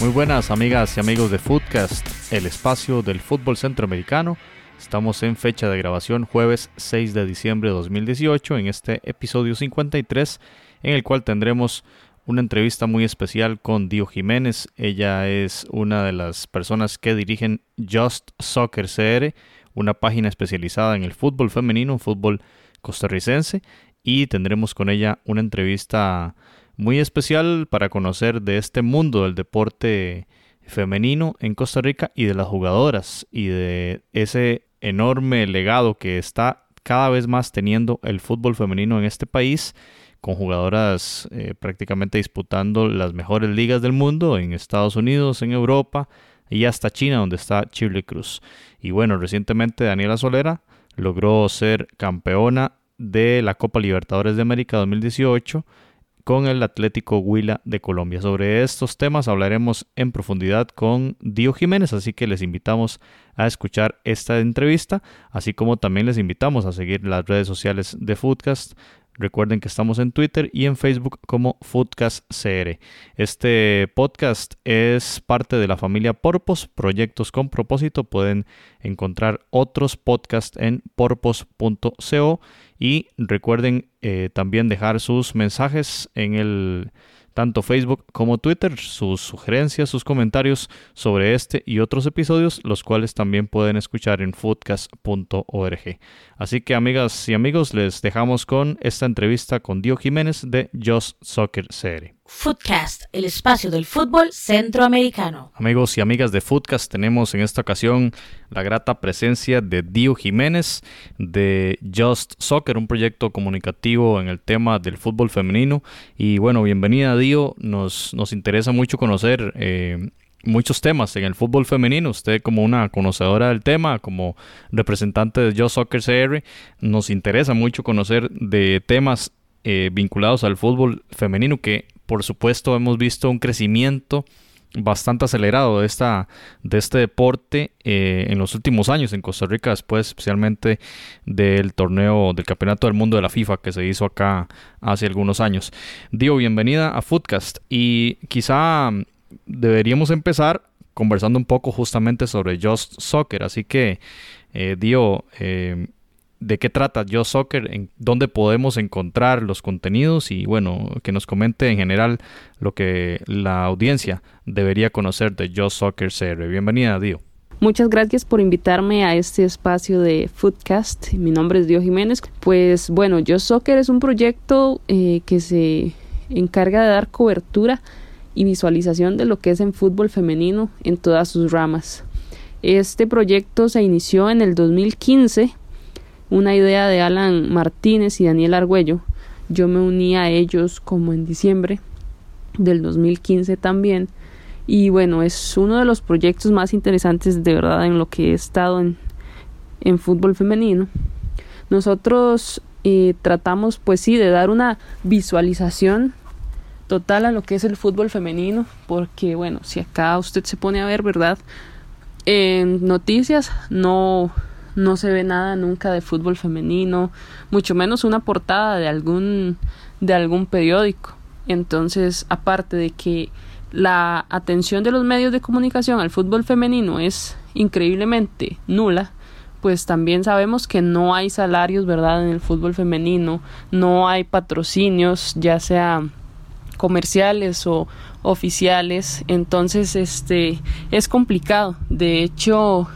Muy buenas amigas y amigos de Footcast, el espacio del fútbol centroamericano. Estamos en fecha de grabación jueves 6 de diciembre de 2018 en este episodio 53 en el cual tendremos una entrevista muy especial con Dio Jiménez. Ella es una de las personas que dirigen Just Soccer CR, una página especializada en el fútbol femenino, fútbol costarricense, y tendremos con ella una entrevista muy especial para conocer de este mundo del deporte femenino en Costa Rica y de las jugadoras y de ese enorme legado que está cada vez más teniendo el fútbol femenino en este país con jugadoras eh, prácticamente disputando las mejores ligas del mundo en Estados Unidos, en Europa y hasta China donde está Chile Cruz. Y bueno, recientemente Daniela Solera logró ser campeona de la Copa Libertadores de América 2018 con el Atlético Huila de Colombia. Sobre estos temas hablaremos en profundidad con Dio Jiménez, así que les invitamos a escuchar esta entrevista, así como también les invitamos a seguir las redes sociales de Foodcast Recuerden que estamos en Twitter y en Facebook como Foodcast CR. Este podcast es parte de la familia Porpos, proyectos con propósito. Pueden encontrar otros podcasts en porpos.co y recuerden eh, también dejar sus mensajes en el tanto Facebook como Twitter, sus sugerencias, sus comentarios sobre este y otros episodios, los cuales también pueden escuchar en foodcast.org. Así que amigas y amigos, les dejamos con esta entrevista con Dio Jiménez de Just Soccer Series. Footcast, el espacio del fútbol centroamericano. Amigos y amigas de Footcast, tenemos en esta ocasión la grata presencia de Dio Jiménez de Just Soccer, un proyecto comunicativo en el tema del fútbol femenino. Y bueno, bienvenida Dio, nos, nos interesa mucho conocer eh, muchos temas en el fútbol femenino. Usted como una conocedora del tema, como representante de Just Soccer CR, nos interesa mucho conocer de temas eh, vinculados al fútbol femenino que por supuesto hemos visto un crecimiento bastante acelerado de, esta, de este deporte eh, en los últimos años en Costa Rica, después especialmente del torneo del Campeonato del Mundo de la FIFA que se hizo acá hace algunos años. Dio, bienvenida a Footcast y quizá deberíamos empezar conversando un poco justamente sobre Just Soccer, así que eh, Dio, eh, de qué trata Yo Soccer, en dónde podemos encontrar los contenidos y bueno, que nos comente en general lo que la audiencia debería conocer de Yo Soccer CR. Bienvenida, Dio. Muchas gracias por invitarme a este espacio de Foodcast. Mi nombre es Dio Jiménez. Pues bueno, Yo Soccer es un proyecto eh, que se encarga de dar cobertura y visualización de lo que es en fútbol femenino en todas sus ramas. Este proyecto se inició en el 2015 una idea de Alan Martínez y Daniel Argüello. Yo me uní a ellos como en diciembre del 2015 también. Y bueno, es uno de los proyectos más interesantes de verdad en lo que he estado en, en fútbol femenino. Nosotros eh, tratamos pues sí de dar una visualización total a lo que es el fútbol femenino, porque bueno, si acá usted se pone a ver, ¿verdad? En noticias no no se ve nada nunca de fútbol femenino, mucho menos una portada de algún de algún periódico. Entonces, aparte de que la atención de los medios de comunicación al fútbol femenino es increíblemente nula, pues también sabemos que no hay salarios, ¿verdad?, en el fútbol femenino, no hay patrocinios, ya sea comerciales o oficiales, entonces este es complicado. De hecho,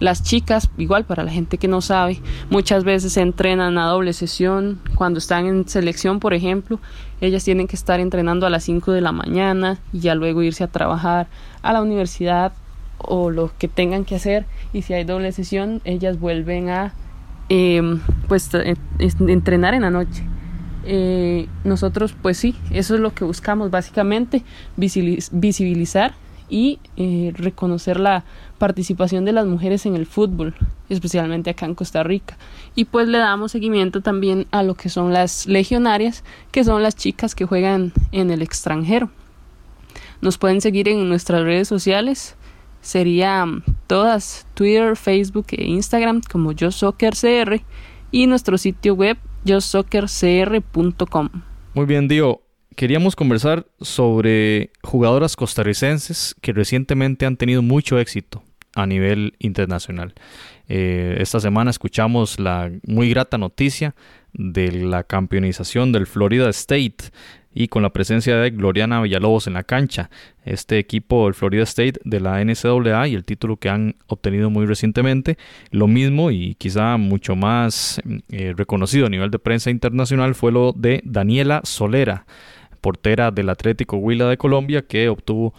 las chicas, igual para la gente que no sabe, muchas veces entrenan a doble sesión. Cuando están en selección, por ejemplo, ellas tienen que estar entrenando a las 5 de la mañana y ya luego irse a trabajar a la universidad o lo que tengan que hacer. Y si hay doble sesión, ellas vuelven a em, pues eh, entrenar en la noche. Eh, nosotros pues sí, eso es lo que buscamos básicamente, visibilizar y eh, reconocer la participación de las mujeres en el fútbol, especialmente acá en Costa Rica. Y pues le damos seguimiento también a lo que son las legionarias, que son las chicas que juegan en el extranjero. Nos pueden seguir en nuestras redes sociales, sería todas Twitter, Facebook e Instagram como Yo Soccer CR y nuestro sitio web yosoccercr.com. Muy bien, Dio. Queríamos conversar sobre jugadoras costarricenses que recientemente han tenido mucho éxito a nivel internacional. Eh, esta semana escuchamos la muy grata noticia de la campeonización del Florida State y con la presencia de Gloriana Villalobos en la cancha. Este equipo, el Florida State de la NCAA y el título que han obtenido muy recientemente, lo mismo y quizá mucho más eh, reconocido a nivel de prensa internacional fue lo de Daniela Solera, portera del Atlético Huila de Colombia, que obtuvo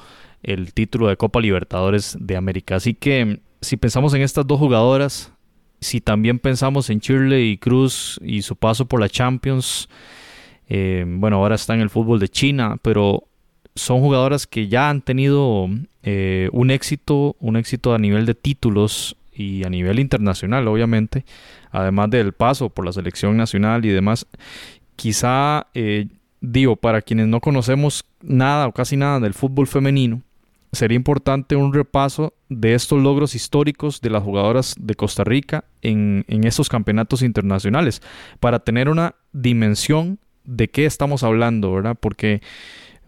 el título de Copa Libertadores de América. Así que si pensamos en estas dos jugadoras, si también pensamos en Shirley y Cruz y su paso por la Champions, eh, bueno, ahora está en el fútbol de China, pero son jugadoras que ya han tenido eh, un éxito, un éxito a nivel de títulos y a nivel internacional, obviamente, además del paso por la selección nacional y demás. Quizá, eh, digo, para quienes no conocemos nada o casi nada del fútbol femenino, sería importante un repaso de estos logros históricos de las jugadoras de Costa Rica en, estos campeonatos internacionales, para tener una dimensión de qué estamos hablando, ¿verdad? Porque,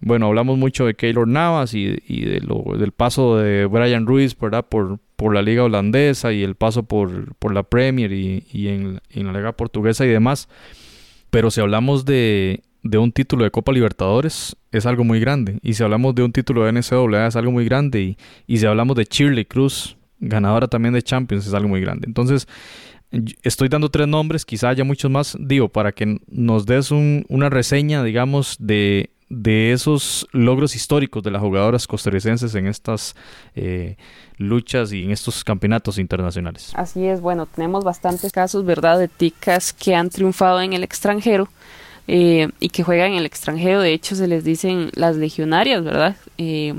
bueno, hablamos mucho de Keylor Navas y, del paso de Brian Ruiz, ¿verdad? Por, la liga holandesa y el paso por, por la Premier y, en, en, la liga portuguesa y demás. Pero si hablamos de, de un título de Copa Libertadores, es algo muy grande. Y si hablamos de un título de NCAA, es algo muy grande. Y, y si hablamos de Shirley Cruz, ganadora también de Champions, es algo muy grande. Entonces, Estoy dando tres nombres, quizá haya muchos más, digo, para que nos des una reseña, digamos, de, esos logros históricos de las jugadoras costarricenses en estas eh, luchas y en estos campeonatos internacionales. Así es, bueno, tenemos bastantes casos, ¿verdad?, de ticas que han triunfado en el extranjero. Eh, y que juegan en el extranjero, de hecho se les dicen las legionarias, ¿verdad? Eh,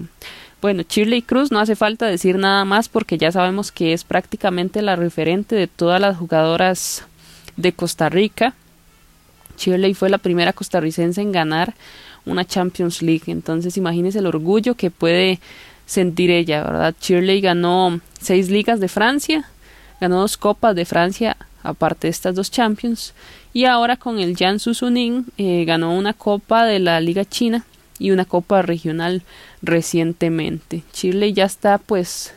bueno, Shirley Cruz no hace falta decir nada más porque ya sabemos que es prácticamente la referente de todas las jugadoras de Costa Rica. Shirley fue la primera costarricense en ganar una Champions League, entonces imagínese el orgullo que puede sentir ella, ¿verdad? Shirley ganó seis ligas de Francia, ganó dos copas de Francia aparte de estas dos Champions y ahora con el Jiangsu Suning eh, ganó una copa de la Liga China y una copa regional recientemente. Chile ya está pues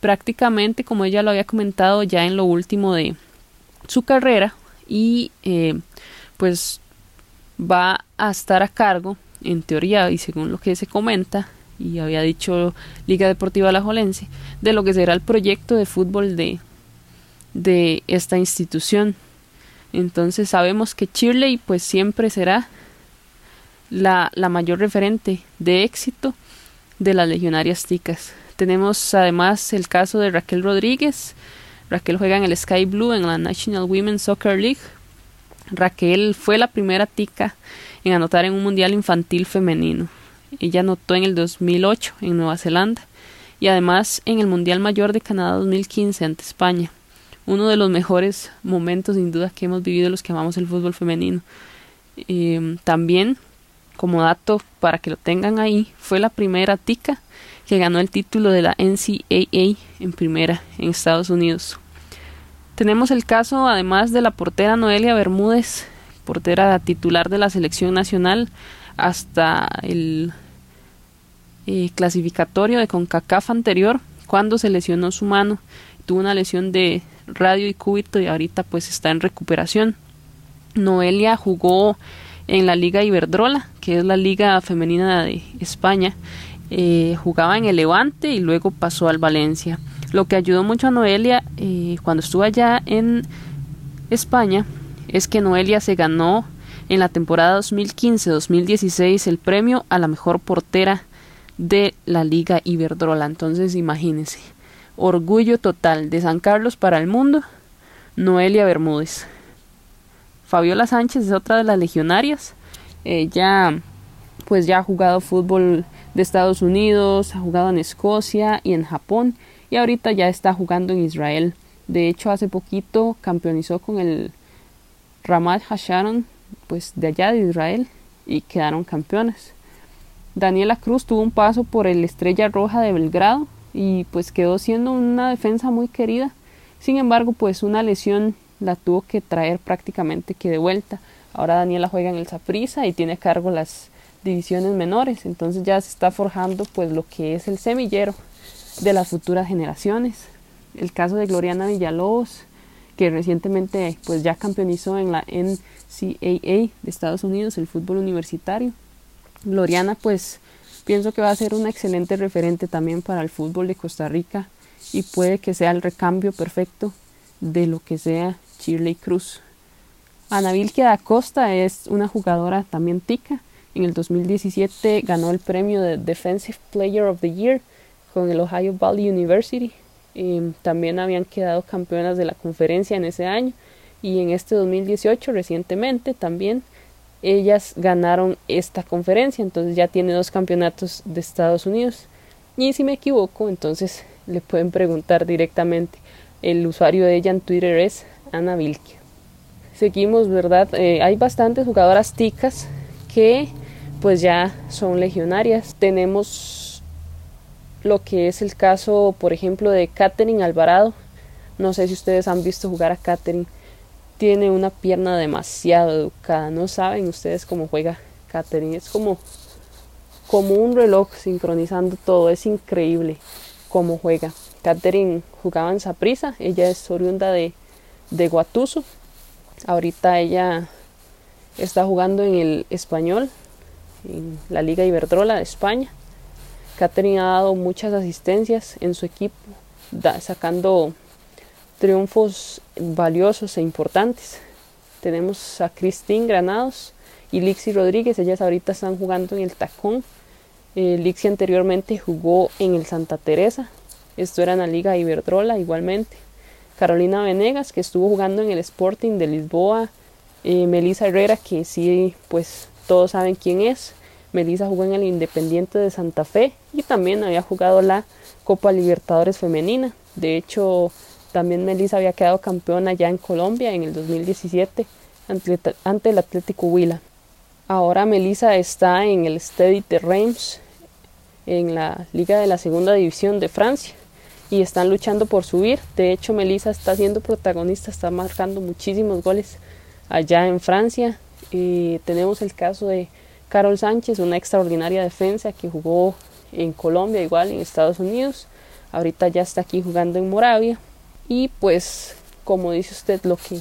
prácticamente como ella lo había comentado ya en lo último de su carrera y eh, pues va a estar a cargo en teoría y según lo que se comenta y había dicho Liga Deportiva Alajuelense de lo que será el proyecto de fútbol de de esta institución entonces sabemos que Chile pues siempre será la, la mayor referente de éxito de las legionarias ticas. Tenemos además el caso de Raquel Rodríguez. Raquel juega en el Sky Blue en la National Women's Soccer League. Raquel fue la primera tica en anotar en un mundial infantil femenino. Ella anotó en el 2008 en Nueva Zelanda y además en el Mundial Mayor de Canadá 2015 ante España. Uno de los mejores momentos sin duda que hemos vivido los que amamos el fútbol femenino. Eh, también como dato para que lo tengan ahí, fue la primera tica que ganó el título de la NCAA en primera en Estados Unidos. Tenemos el caso además de la portera Noelia Bermúdez, portera titular de la selección nacional hasta el eh, clasificatorio de CONCACAF anterior, cuando se lesionó su mano, tuvo una lesión de radio y cúbito y ahorita pues está en recuperación. Noelia jugó en la Liga Iberdrola, que es la liga femenina de España. Eh, jugaba en el Levante y luego pasó al Valencia. Lo que ayudó mucho a Noelia eh, cuando estuvo allá en España es que Noelia se ganó en la temporada 2015-2016 el premio a la mejor portera de la Liga Iberdrola. Entonces imagínense, orgullo total de San Carlos para el mundo, Noelia Bermúdez. Fabiola Sánchez es otra de las legionarias. Ella pues ya ha jugado fútbol de Estados Unidos, ha jugado en Escocia y en Japón y ahorita ya está jugando en Israel. De hecho, hace poquito campeonizó con el Ramat Hasharon, pues de allá de Israel, y quedaron campeones. Daniela Cruz tuvo un paso por el Estrella Roja de Belgrado, y pues quedó siendo una defensa muy querida. Sin embargo, pues una lesión la tuvo que traer prácticamente que de vuelta. Ahora Daniela juega en el Saprissa y tiene a cargo las divisiones menores, entonces ya se está forjando pues lo que es el semillero de las futuras generaciones. El caso de Gloriana Villalobos, que recientemente pues ya campeonizó en la NCAA de Estados Unidos, el fútbol universitario. Gloriana pues pienso que va a ser una excelente referente también para el fútbol de Costa Rica y puede que sea el recambio perfecto de lo que sea Shirley Cruz. Ana Vilke da Costa es una jugadora también tica. En el 2017 ganó el premio de Defensive Player of the Year con el Ohio Valley University. también habían quedado campeonas de la conferencia en ese año y en este 2018 recientemente también ellas ganaron esta conferencia, entonces ya tiene dos campeonatos de Estados Unidos. Y si me equivoco, entonces le pueden preguntar directamente. El usuario de ella en Twitter es Ana Vilke. Seguimos, ¿verdad? Eh, hay bastantes jugadoras ticas que pues ya son legionarias. Tenemos lo que es el caso, por ejemplo, de Katherine Alvarado. No sé si ustedes han visto jugar a Katherine tiene una pierna demasiado educada. No saben ustedes cómo juega Katherine. Es como, como un reloj sincronizando todo. Es increíble cómo juega. Katherine jugaba en Saprisa. Ella es oriunda de, de Guatuso. Ahorita ella está jugando en el español, en la Liga Iberdrola de España. Katherine ha dado muchas asistencias en su equipo, sacando triunfos valiosos e importantes. Tenemos a Cristín Granados y Lixi Rodríguez, ellas ahorita están jugando en el Tacón. Eh, Lixi anteriormente jugó en el Santa Teresa, esto era en la Liga Iberdrola igualmente. Carolina Venegas, que estuvo jugando en el Sporting de Lisboa. Eh, Melissa Herrera, que sí, pues todos saben quién es. Melissa jugó en el Independiente de Santa Fe y también había jugado la Copa Libertadores Femenina. De hecho, también Melissa había quedado campeona ya en Colombia en el 2017 ante, el Atlético Huila. Ahora Melissa está en el Stade de Reims en la Liga de la Segunda División de Francia y están luchando por subir. De hecho, Melissa está siendo protagonista, está marcando muchísimos goles allá en Francia. Tenemos el caso de Carol Sánchez, una extraordinaria defensa que jugó en Colombia, igual en Estados Unidos. Ahorita ya está aquí jugando en Moravia. Y pues, como dice usted, lo que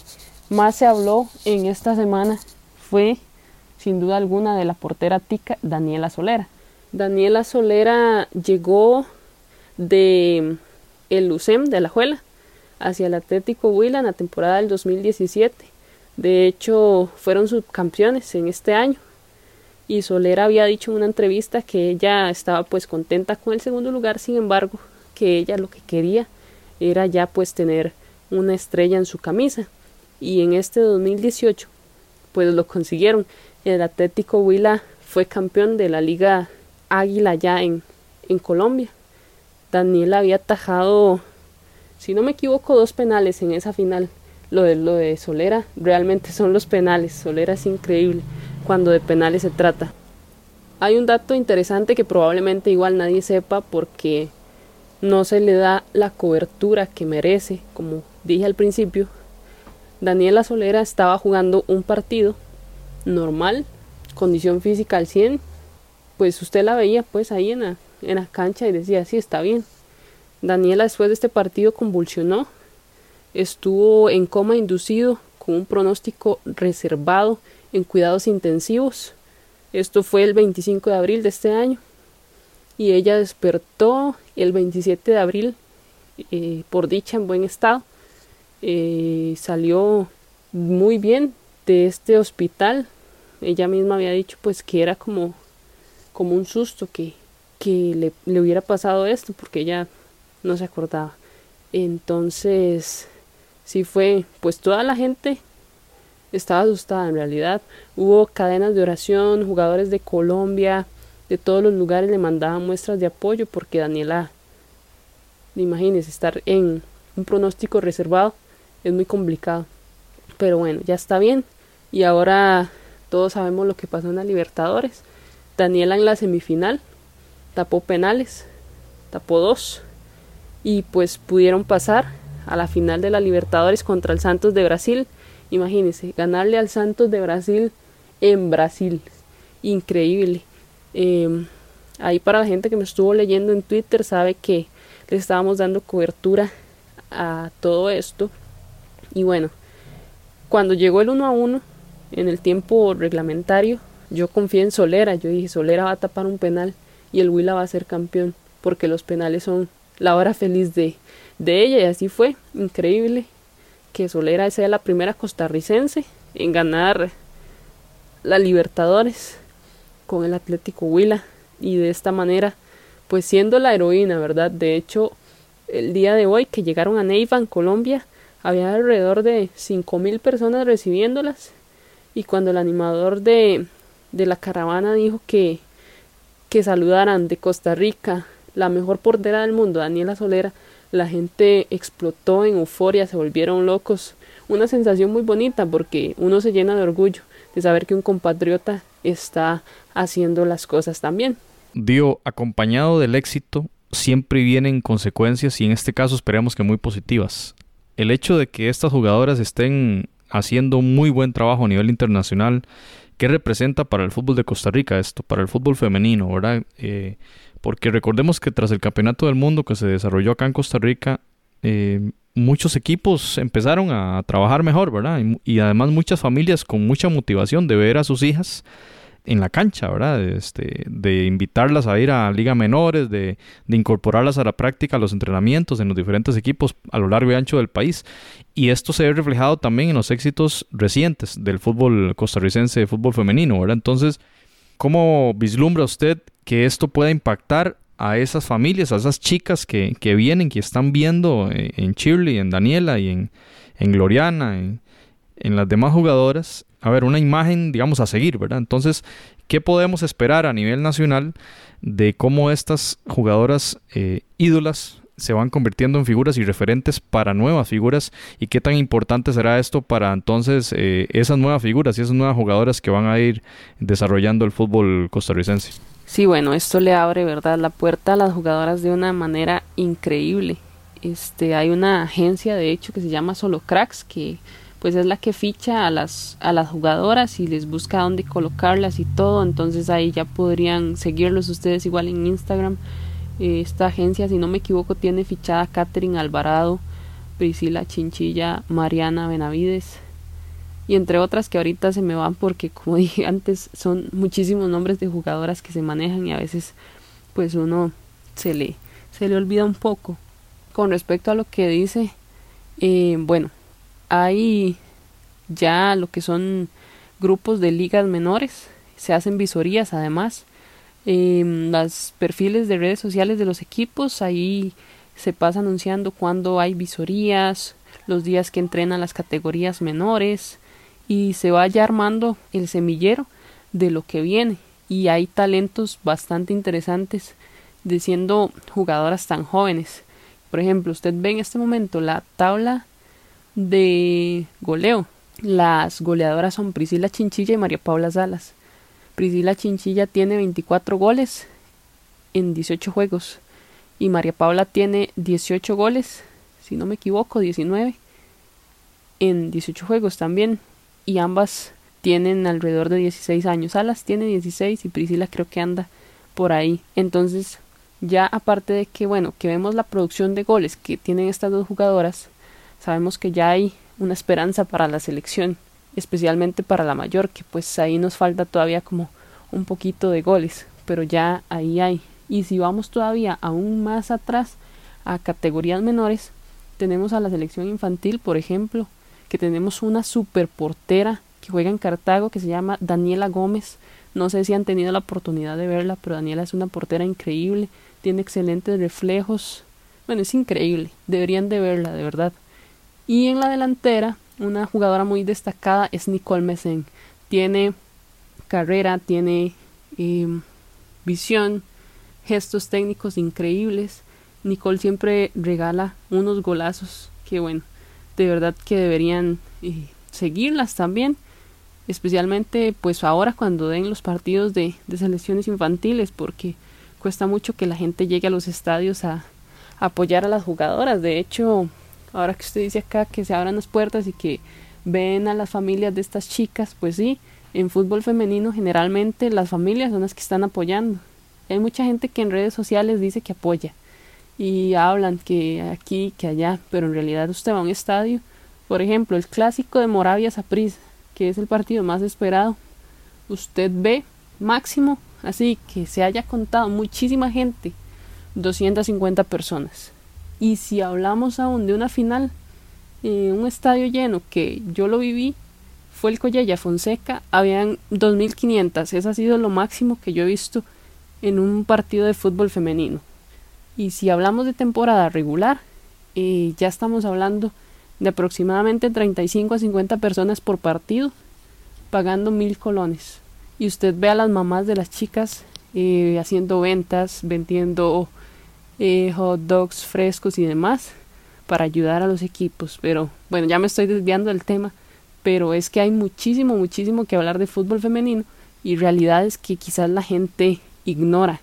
más se habló en esta semana fue, sin duda alguna, de la portera tica Daniela Solera. Daniela Solera llegó de el UCEM de la Juela hacia el Atlético Huila en la temporada del 2017. De hecho, fueron subcampeones en este año. Y Solera había dicho en una entrevista que ella estaba pues contenta con el segundo lugar, sin embargo, que ella lo que quería era ya pues tener una estrella en su camisa. Y en este 2018 pues lo consiguieron. El Atlético Huila fue campeón de la Liga Águila ya en, en Colombia. Daniel había atajado, si no me equivoco, dos penales en esa final. Lo de, lo de Solera realmente son los penales. Solera es increíble cuando de penales se trata. Hay un dato interesante que probablemente igual nadie sepa porque no se le da la cobertura que merece, como dije al principio. Daniela Solera estaba jugando un partido normal, condición física al 100, pues usted la veía pues ahí en la, en la cancha y decía, sí, está bien. Daniela después de este partido convulsionó, estuvo en coma inducido con un pronóstico reservado en cuidados intensivos. Esto fue el 25 de abril de este año y ella despertó el 27 de abril eh, por dicha en buen estado. Eh, salió muy bien de este hospital. Ella misma había dicho pues que era como, como un susto que, que le, le hubiera pasado esto porque ella no se acordaba. Entonces, sí fue, pues toda la gente estaba asustada en realidad. Hubo cadenas de oración, jugadores de Colombia, de todos los lugares le mandaban muestras de apoyo porque Daniela, imagínense, estar en un pronóstico reservado es muy complicado. Pero bueno, ya está bien. Y ahora todos sabemos lo que pasó en la Libertadores. Daniela en la semifinal tapó penales, tapó dos. y pues pudieron pasar a la final de la Libertadores contra el Santos de Brasil. Imagínense, ganarle al Santos de Brasil en Brasil. Increíble. Em, ahí para la gente que me estuvo leyendo en Twitter sabe que le estábamos dando cobertura a todo esto. Y bueno, cuando llegó el 1 a 1 en el tiempo reglamentario, yo confié en Solera. Yo dije, Solera va a tapar un penal y el Huila va a ser campeón, porque los penales son la hora feliz de, de ella. Y así fue, increíble que Solera sea la primera costarricense en ganar la Libertadores con el Atlético Huila y de esta manera pues siendo la heroína, ¿verdad? De hecho, el día de hoy que llegaron a Neiva en Colombia, había alrededor de cinco mil personas recibiéndolas y cuando el animador de, de la caravana dijo que, que saludaran de Costa Rica la mejor portera del mundo, Daniela Solera, la gente explotó en euforia, se volvieron locos. Una sensación muy bonita porque uno se llena de orgullo de saber que un compatriota está haciendo las cosas también. Dio, acompañado del éxito, siempre vienen consecuencias y en este caso esperemos que muy positivas. El hecho de que estas jugadoras estén haciendo muy buen trabajo a nivel internacional, ¿qué representa para el fútbol de Costa Rica esto? Para el fútbol femenino, ¿verdad? Eh, porque recordemos que tras el Campeonato del Mundo que se desarrolló acá en Costa Rica, eh, muchos equipos empezaron a trabajar mejor, ¿verdad? Y, además muchas familias con mucha motivación de ver a sus hijas en la cancha, ¿verdad? Este, de invitarlas a ir a liga menores, de, de, incorporarlas a la práctica, a los entrenamientos en los diferentes equipos a lo largo y ancho del país. Y esto se ve reflejado también en los éxitos recientes del fútbol costarricense, fútbol femenino, ¿verdad? Entonces, ¿cómo vislumbra usted que esto pueda impactar a esas familias, a esas chicas que, que vienen, que están viendo eh, en Shirley, en Daniela y en, en Gloriana, en, en, las demás jugadoras, a ver, una imagen, digamos, a seguir, ¿verdad? Entonces, ¿qué podemos esperar a nivel nacional de cómo estas jugadoras eh, ídolas se van convirtiendo en figuras y referentes para nuevas figuras y qué tan importante será esto para entonces eh, esas nuevas figuras y esas nuevas jugadoras que van a ir desarrollando el fútbol costarricense? Sí, bueno, esto le abre, ¿verdad?, la puerta a las jugadoras de una manera increíble. Este, hay una agencia, de hecho, que se llama Solo Cracks, que pues es la que ficha a las, a las jugadoras y les busca dónde colocarlas y todo. Entonces ahí ya podrían seguirlos ustedes igual en Instagram. Esta agencia, si no me equivoco, tiene fichada Catherine Alvarado, Priscila Chinchilla, Mariana Benavides, y entre otras que ahorita se me van porque como dije antes son muchísimos nombres de jugadoras que se manejan y a veces pues uno se le se le olvida un poco con respecto a lo que dice eh, bueno hay ya lo que son grupos de ligas menores se hacen visorías además eh, los perfiles de redes sociales de los equipos ahí se pasa anunciando cuando hay visorías los días que entrenan las categorías menores y se vaya armando el semillero de lo que viene y hay talentos bastante interesantes de siendo jugadoras tan jóvenes. Por ejemplo, usted ve en este momento la tabla de goleo. Las goleadoras son Priscila Chinchilla y María Paula Salas. Priscila Chinchilla tiene 24 goles en 18 juegos y María Paula tiene 18 goles, si no me equivoco, 19 en 18 juegos también y ambas tienen alrededor de 16 años. Alas tiene 16 y Priscila creo que anda por ahí. Entonces, ya aparte de que, bueno, que vemos la producción de goles que tienen estas dos jugadoras, sabemos que ya hay una esperanza para la selección, especialmente para la mayor, que pues ahí nos falta todavía como un poquito de goles, pero ya ahí hay. Y si vamos todavía aún más atrás a categorías menores, tenemos a la selección infantil, por ejemplo, que tenemos una super portera que juega en Cartago que se llama Daniela Gómez. No sé si han tenido la oportunidad de verla, pero Daniela es una portera increíble, tiene excelentes reflejos. Bueno, es increíble, deberían de verla, de verdad. Y en la delantera, una jugadora muy destacada es Nicole Messen. Tiene carrera, tiene em, visión, gestos técnicos increíbles. Nicole siempre regala unos golazos que bueno, de verdad que deberían eh, seguirlas también especialmente pues ahora cuando den los partidos de, de, selecciones infantiles porque cuesta mucho que la gente llegue a los estadios a, apoyar a las jugadoras. De hecho, ahora que usted dice acá que se abran las puertas y que ven a las familias de estas chicas, pues sí, en fútbol femenino generalmente las familias son las que están apoyando. Hay mucha gente que en redes sociales dice que apoya y hablan que aquí, que allá, pero en realidad usted va a un estadio, por ejemplo, el clásico de Moravia Saprissa, que es el partido más esperado, usted ve máximo, así que se haya contado muchísima gente, 250 personas. Y si hablamos aún de una final, en un estadio lleno que yo lo viví, fue el Collella Fonseca, habían 2.500. Ese ha sido lo máximo que yo he visto en un partido de fútbol femenino. Y si hablamos de temporada regular, eh, ya estamos hablando de aproximadamente 35 a 50 personas por partido, pagando mil colones. Y usted ve a las mamás de las chicas eh, haciendo ventas, vendiendo eh, hot dogs frescos y demás para ayudar a los equipos. Pero bueno, ya me estoy desviando del tema, pero es que hay muchísimo, muchísimo que hablar de fútbol femenino y realidades que quizás la gente ignora.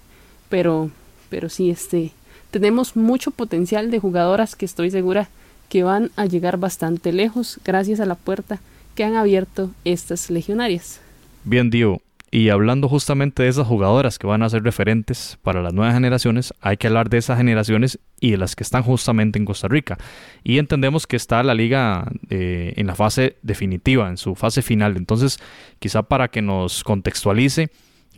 Pero, pero sí, este, tenemos mucho potencial de jugadoras que estoy segura que van a llegar bastante lejos gracias a la puerta que han abierto estas legionarias. Bien, Dio. Y hablando justamente de esas jugadoras que van a ser referentes para las nuevas generaciones, hay que hablar de esas generaciones y de las que están justamente en Costa Rica. Y entendemos que está la liga eh, en la fase definitiva, en su fase final. Entonces, quizá para que nos contextualice,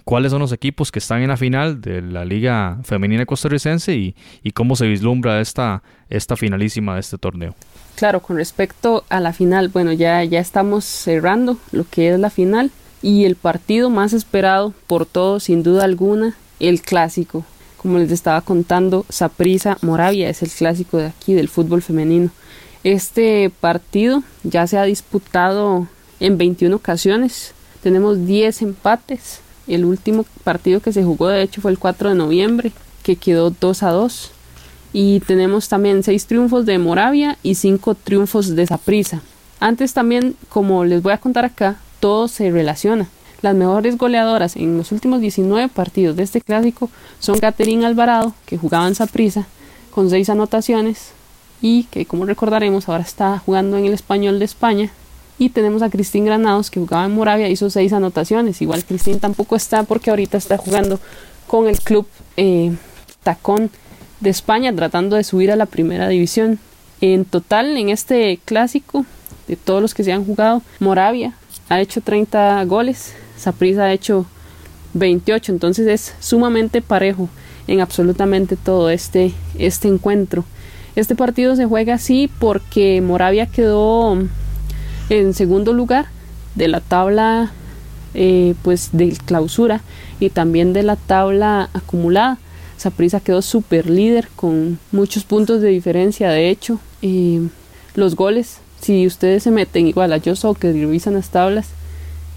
cuáles son los equipos que están en la final de la Liga Femenina Costarricense y, y cómo se vislumbra esta, esta finalísima de este torneo. Claro, con respecto a la final, bueno, ya, ya estamos cerrando lo que es la final y el partido más esperado por todos, sin duda alguna, el clásico. Como les estaba contando, Saprisa Moravia es el clásico de aquí del fútbol femenino. Este partido ya se ha disputado en 21 ocasiones. Tenemos 10 empates el último partido que se jugó, de hecho, fue el 4 de noviembre, que quedó 2 a 2. Y tenemos también 6 triunfos de Moravia y 5 triunfos de Saprisa. Antes también, como les voy a contar acá, todo se relaciona. Las mejores goleadoras en los últimos 19 partidos de este clásico son Catherine Alvarado, que jugaba en Saprisa, con 6 anotaciones, y que, como recordaremos, ahora está jugando en el Español de España, y tenemos a Cristín Granados, que jugaba en Moravia, hizo seis anotaciones. Igual Cristín tampoco está porque ahorita está jugando con el club eh, Tacón de España, tratando de subir a la primera división. En total, en este clásico, de todos los que se han jugado, Moravia ha hecho 30 goles, Saprissa ha hecho 28, entonces es sumamente parejo en absolutamente todo este, este encuentro. Este partido se juega así porque Moravia quedó en segundo lugar de la tabla eh, pues de clausura y también de la tabla acumulada. Saprisa quedó super líder con muchos puntos de diferencia. De hecho, los goles, si ustedes se meten igual a Yo que revisan las tablas,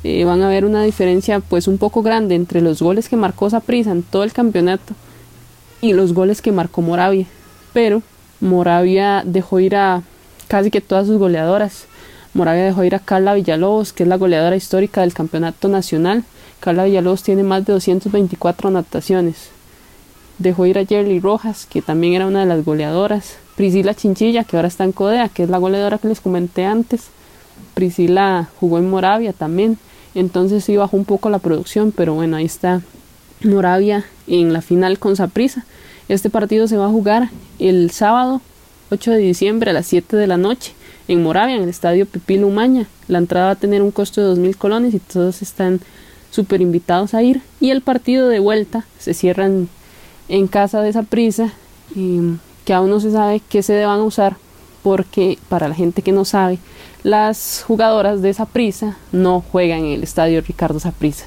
eh, van a ver una diferencia pues un poco grande entre los goles que marcó Saprisa en todo el campeonato y los goles que marcó Moravia. Pero Moravia dejó ir a casi que todas sus goleadoras. Moravia dejó ir a Carla Villalobos, que es la goleadora histórica del campeonato nacional. Carla Villalobos tiene más de 224 anotaciones. Dejó ir a Jerly Rojas, que también era una de las goleadoras. Priscila Chinchilla, que ahora está en Codea, que es la goleadora que les comenté antes. Priscila jugó en Moravia también. Entonces sí bajó un poco la producción, pero bueno, ahí está Moravia en la final con Saprisa. Este partido se va a jugar el sábado 8 de diciembre a las 7 de la noche en Moravia, en el estadio Pipilo Umaña. La entrada va a tener un costo de 2.000 colones y todos están súper invitados a ir. Y el partido de vuelta se cierra en, casa de esa prisa, que aún no se sabe qué se a usar, porque para la gente que no sabe, las jugadoras de esa prisa no juegan en el estadio Ricardo Saprisa.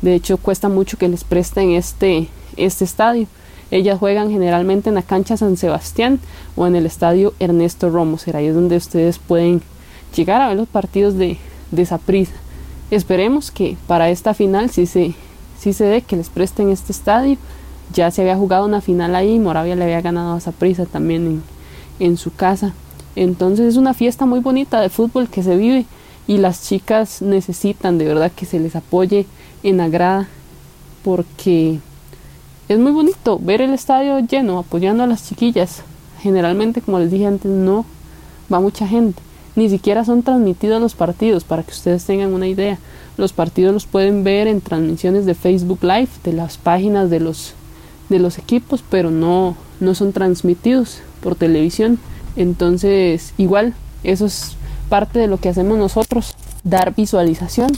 De hecho, cuesta mucho que les presten este, este estadio. Ellas juegan generalmente en la cancha San Sebastián o en el estadio Ernesto Será Ahí es donde ustedes pueden llegar a ver los partidos de, de Saprissa. Esperemos que para esta final sí se, sí se dé que les presten este estadio. Ya se había jugado una final ahí, Moravia le había ganado a Saprissa también en, en su casa. Entonces es una fiesta muy bonita de fútbol que se vive y las chicas necesitan de verdad que se les apoye en la grada porque es muy bonito ver el estadio lleno, apoyando a las chiquillas. generalmente, como les dije antes, no va mucha gente. Ni siquiera son transmitidos los partidos, para que ustedes tengan una idea. Los partidos los pueden ver en transmisiones de Facebook Live, de las páginas de los, de los equipos, pero no, no son transmitidos por televisión. Entonces, igual, eso es parte de lo que hacemos nosotros, dar visualización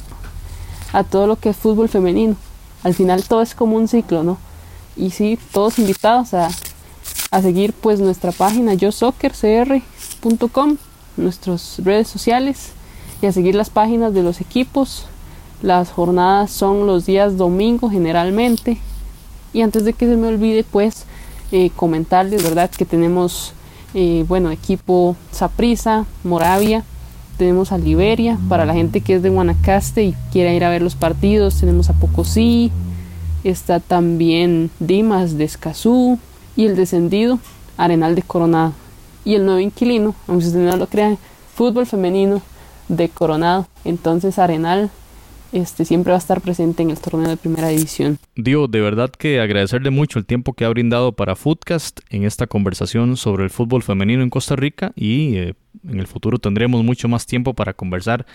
a todo lo que es fútbol femenino. Al final todo es como un ciclo, ¿no? Y sí, todos invitados a, a seguir pues nuestra página yosoccercr.com, nuestras redes sociales y a seguir las páginas de los equipos. Las jornadas son los días domingo generalmente. Y antes de que se me olvide pues eh, comentarles, ¿verdad? Que tenemos, eh, bueno, equipo Saprisa, Moravia, tenemos a Liberia, para la gente que es de Guanacaste y quiera ir a ver los partidos, tenemos a Pocosí, está también Dimas de Escazú y el descendido Arenal de Coronado. Y el nuevo inquilino, aunque ustedes no lo crean, fútbol femenino de Coronado. Entonces Arenal este, siempre va a estar presente en el torneo de primera división. Dio, de verdad que agradecerle mucho el tiempo que ha brindado para Footcast en esta conversación sobre el fútbol femenino en Costa Rica y eh, en el futuro tendremos mucho más tiempo para conversar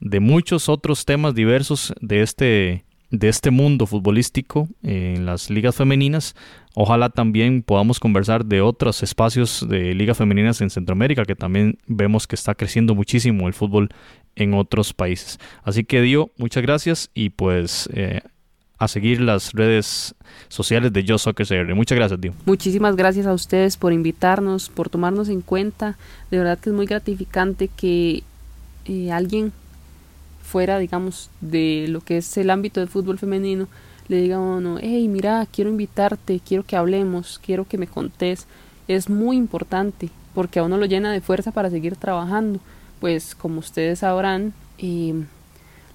de muchos otros temas diversos de este de este mundo futbolístico en las ligas femeninas. Ojalá también podamos conversar de otros espacios de ligas femeninas en Centroamérica, que también vemos que está creciendo muchísimo el fútbol en otros países. Así que Dio, muchas gracias y pues eh, a seguir las redes sociales de Yo Soccer CR. Muchas gracias, Dio. Muchísimas gracias a ustedes por invitarnos, por tomarnos en cuenta. De verdad que es muy gratificante que eh, alguien fuera, digamos, de lo que es el ámbito del fútbol femenino, le diga a uno, hey, mira, quiero invitarte, quiero que hablemos, quiero que me contés. Es muy importante porque a uno lo llena de fuerza para seguir trabajando pues como ustedes sabrán,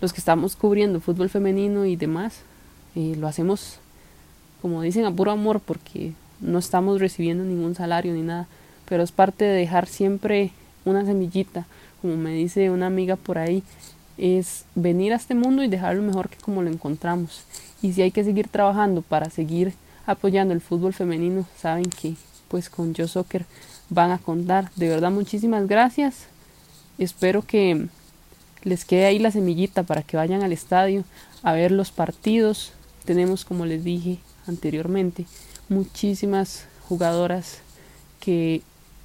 los que estamos cubriendo fútbol femenino y demás, eh, lo hacemos, como dicen, a puro amor, porque no estamos recibiendo ningún salario ni nada, pero es parte de dejar siempre una semillita, como me dice una amiga por ahí, es venir a este mundo y dejarlo mejor que como lo encontramos. Y si hay que seguir trabajando para seguir apoyando el fútbol femenino, saben que pues con Yo Soccer van a contar. De verdad, muchísimas gracias. Espero que les quede ahí la semillita para que vayan al estadio a ver los partidos. Tenemos, como les dije anteriormente, muchísimas jugadoras que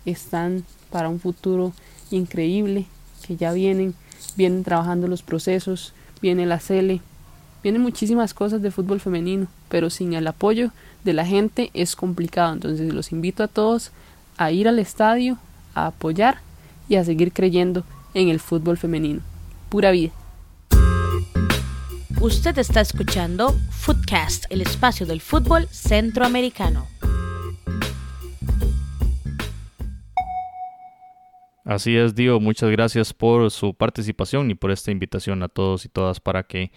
están para un futuro increíble, que ya vienen, vienen trabajando los procesos, viene la CELE, vienen muchísimas cosas de fútbol femenino, pero sin el apoyo de la gente es complicado. Entonces los invito a todos a ir al estadio, a apoyar y a seguir creyendo en el fútbol femenino. Pura vida. Usted está escuchando Footcast, el espacio del fútbol centroamericano. Así es, Dio. Muchas gracias por su participación y por esta invitación a todos y todas para que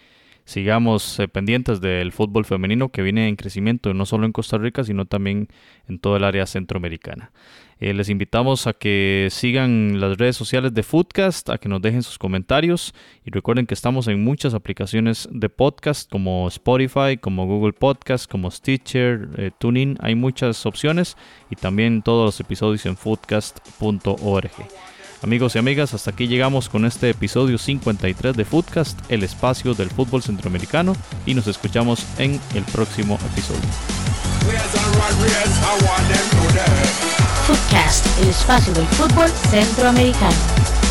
sigamos eh, pendientes del fútbol femenino que viene en crecimiento no solo en Costa Rica, sino también en todo el área centroamericana. Eh, les invitamos a que sigan las redes sociales de Foodcast, a que nos dejen sus comentarios y recuerden que estamos en muchas aplicaciones de podcast como Spotify, como Google Podcast, como Stitcher, eh, TuneIn. Hay muchas opciones y también todos los episodios en foodcast.org. Amigos y amigas, hasta aquí llegamos con este episodio 53 de Footcast, el espacio del fútbol centroamericano, y nos escuchamos en el próximo episodio. Footcast, el espacio del fútbol centroamericano.